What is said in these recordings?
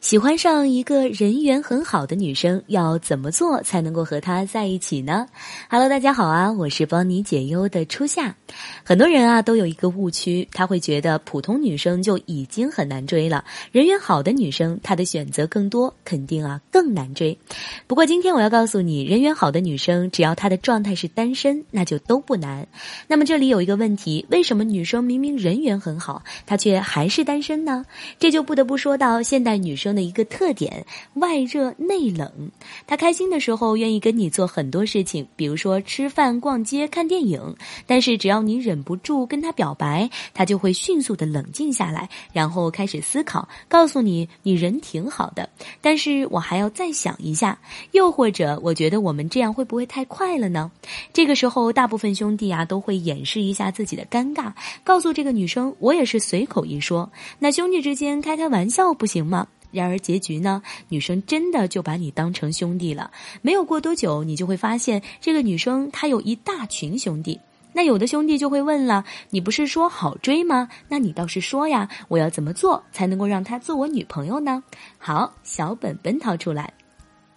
喜欢上一个人缘很好的女生，要怎么做才能够和她在一起呢？Hello，大家好啊，我是帮你解忧的初夏。很多人啊都有一个误区，他会觉得普通女生就已经很难追了，人缘好的女生她的选择更多，肯定啊更难追。不过今天我要告诉你，人缘好的女生只要她的状态是单身，那就都不难。那么这里有一个问题，为什么女生明明人缘很好，她却还是单身呢？这就不得不说到现代女生。的一个特点，外热内冷。他开心的时候愿意跟你做很多事情，比如说吃饭、逛街、看电影。但是只要你忍不住跟他表白，他就会迅速的冷静下来，然后开始思考，告诉你你人挺好的，但是我还要再想一下。又或者，我觉得我们这样会不会太快了呢？这个时候，大部分兄弟啊都会掩饰一下自己的尴尬，告诉这个女生，我也是随口一说。那兄弟之间开开玩笑不行吗？然而结局呢？女生真的就把你当成兄弟了。没有过多久，你就会发现这个女生她有一大群兄弟。那有的兄弟就会问了：“你不是说好追吗？那你倒是说呀，我要怎么做才能够让她做我女朋友呢？”好，小本本掏出来。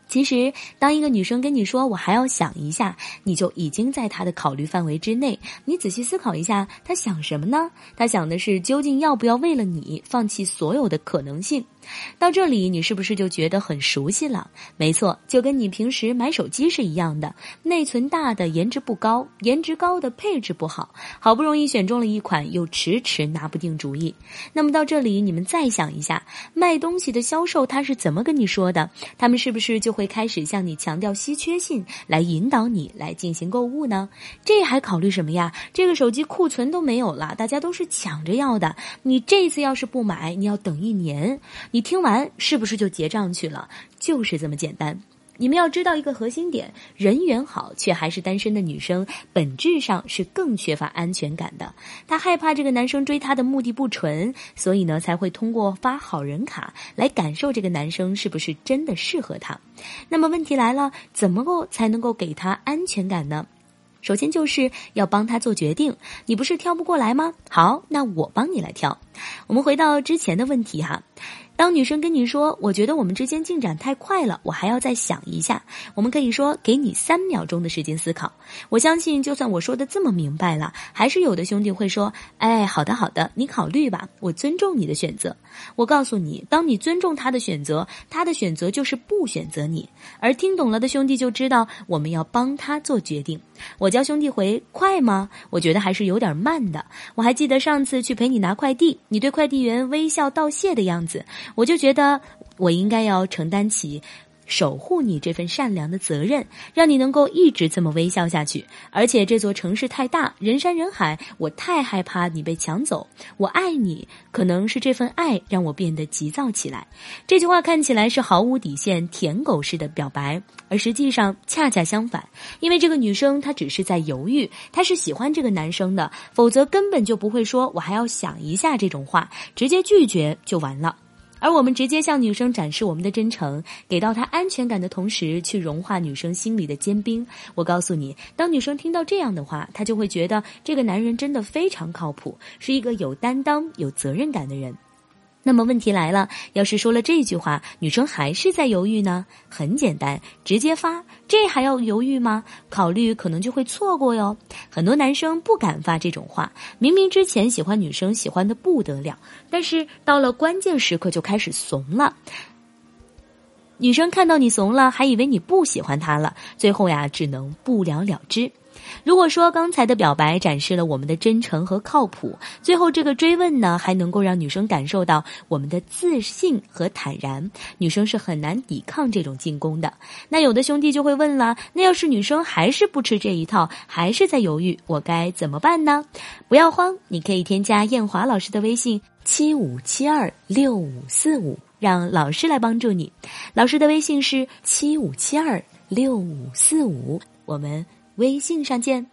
其实，当一个女生跟你说“我还要想一下”，你就已经在她的考虑范围之内。你仔细思考一下，她想什么呢？她想的是究竟要不要为了你放弃所有的可能性。到这里，你是不是就觉得很熟悉了？没错，就跟你平时买手机是一样的，内存大的颜值不高，颜值高的配置不好，好不容易选中了一款，又迟迟拿不定主意。那么到这里，你们再想一下，卖东西的销售他是怎么跟你说的？他们是不是就会开始向你强调稀缺性，来引导你来进行购物呢？这还考虑什么呀？这个手机库存都没有了，大家都是抢着要的，你这次要是不买，你要等一年。你听完是不是就结账去了？就是这么简单。你们要知道一个核心点：人缘好却还是单身的女生，本质上是更缺乏安全感的。她害怕这个男生追她的目的不纯，所以呢才会通过发好人卡来感受这个男生是不是真的适合她。那么问题来了，怎么够才能够给她安全感呢？首先就是要帮他做决定，你不是挑不过来吗？好，那我帮你来挑。我们回到之前的问题哈。当女生跟你说：“我觉得我们之间进展太快了，我还要再想一下。”我们可以说：“给你三秒钟的时间思考。”我相信，就算我说的这么明白了，还是有的兄弟会说：“哎，好的好的，你考虑吧，我尊重你的选择。”我告诉你，当你尊重他的选择，他的选择就是不选择你。而听懂了的兄弟就知道，我们要帮他做决定。我教兄弟回快吗？我觉得还是有点慢的。我还记得上次去陪你拿快递，你对快递员微笑道谢的样子我就觉得，我应该要承担起守护你这份善良的责任，让你能够一直这么微笑下去。而且这座城市太大，人山人海，我太害怕你被抢走。我爱你，可能是这份爱让我变得急躁起来。这句话看起来是毫无底线、舔狗式的表白，而实际上恰恰相反。因为这个女生她只是在犹豫，她是喜欢这个男生的，否则根本就不会说“我还要想一下”这种话，直接拒绝就完了。而我们直接向女生展示我们的真诚，给到她安全感的同时，去融化女生心里的坚冰。我告诉你，当女生听到这样的话，她就会觉得这个男人真的非常靠谱，是一个有担当、有责任感的人。那么问题来了，要是说了这句话，女生还是在犹豫呢？很简单，直接发，这还要犹豫吗？考虑可能就会错过哟。很多男生不敢发这种话，明明之前喜欢女生喜欢的不得了，但是到了关键时刻就开始怂了。女生看到你怂了，还以为你不喜欢她了，最后呀，只能不了了之。如果说刚才的表白展示了我们的真诚和靠谱，最后这个追问呢，还能够让女生感受到我们的自信和坦然，女生是很难抵抗这种进攻的。那有的兄弟就会问了，那要是女生还是不吃这一套，还是在犹豫，我该怎么办呢？不要慌，你可以添加艳华老师的微信七五七二六五四五，让老师来帮助你。老师的微信是七五七二六五四五，我们。微信上见。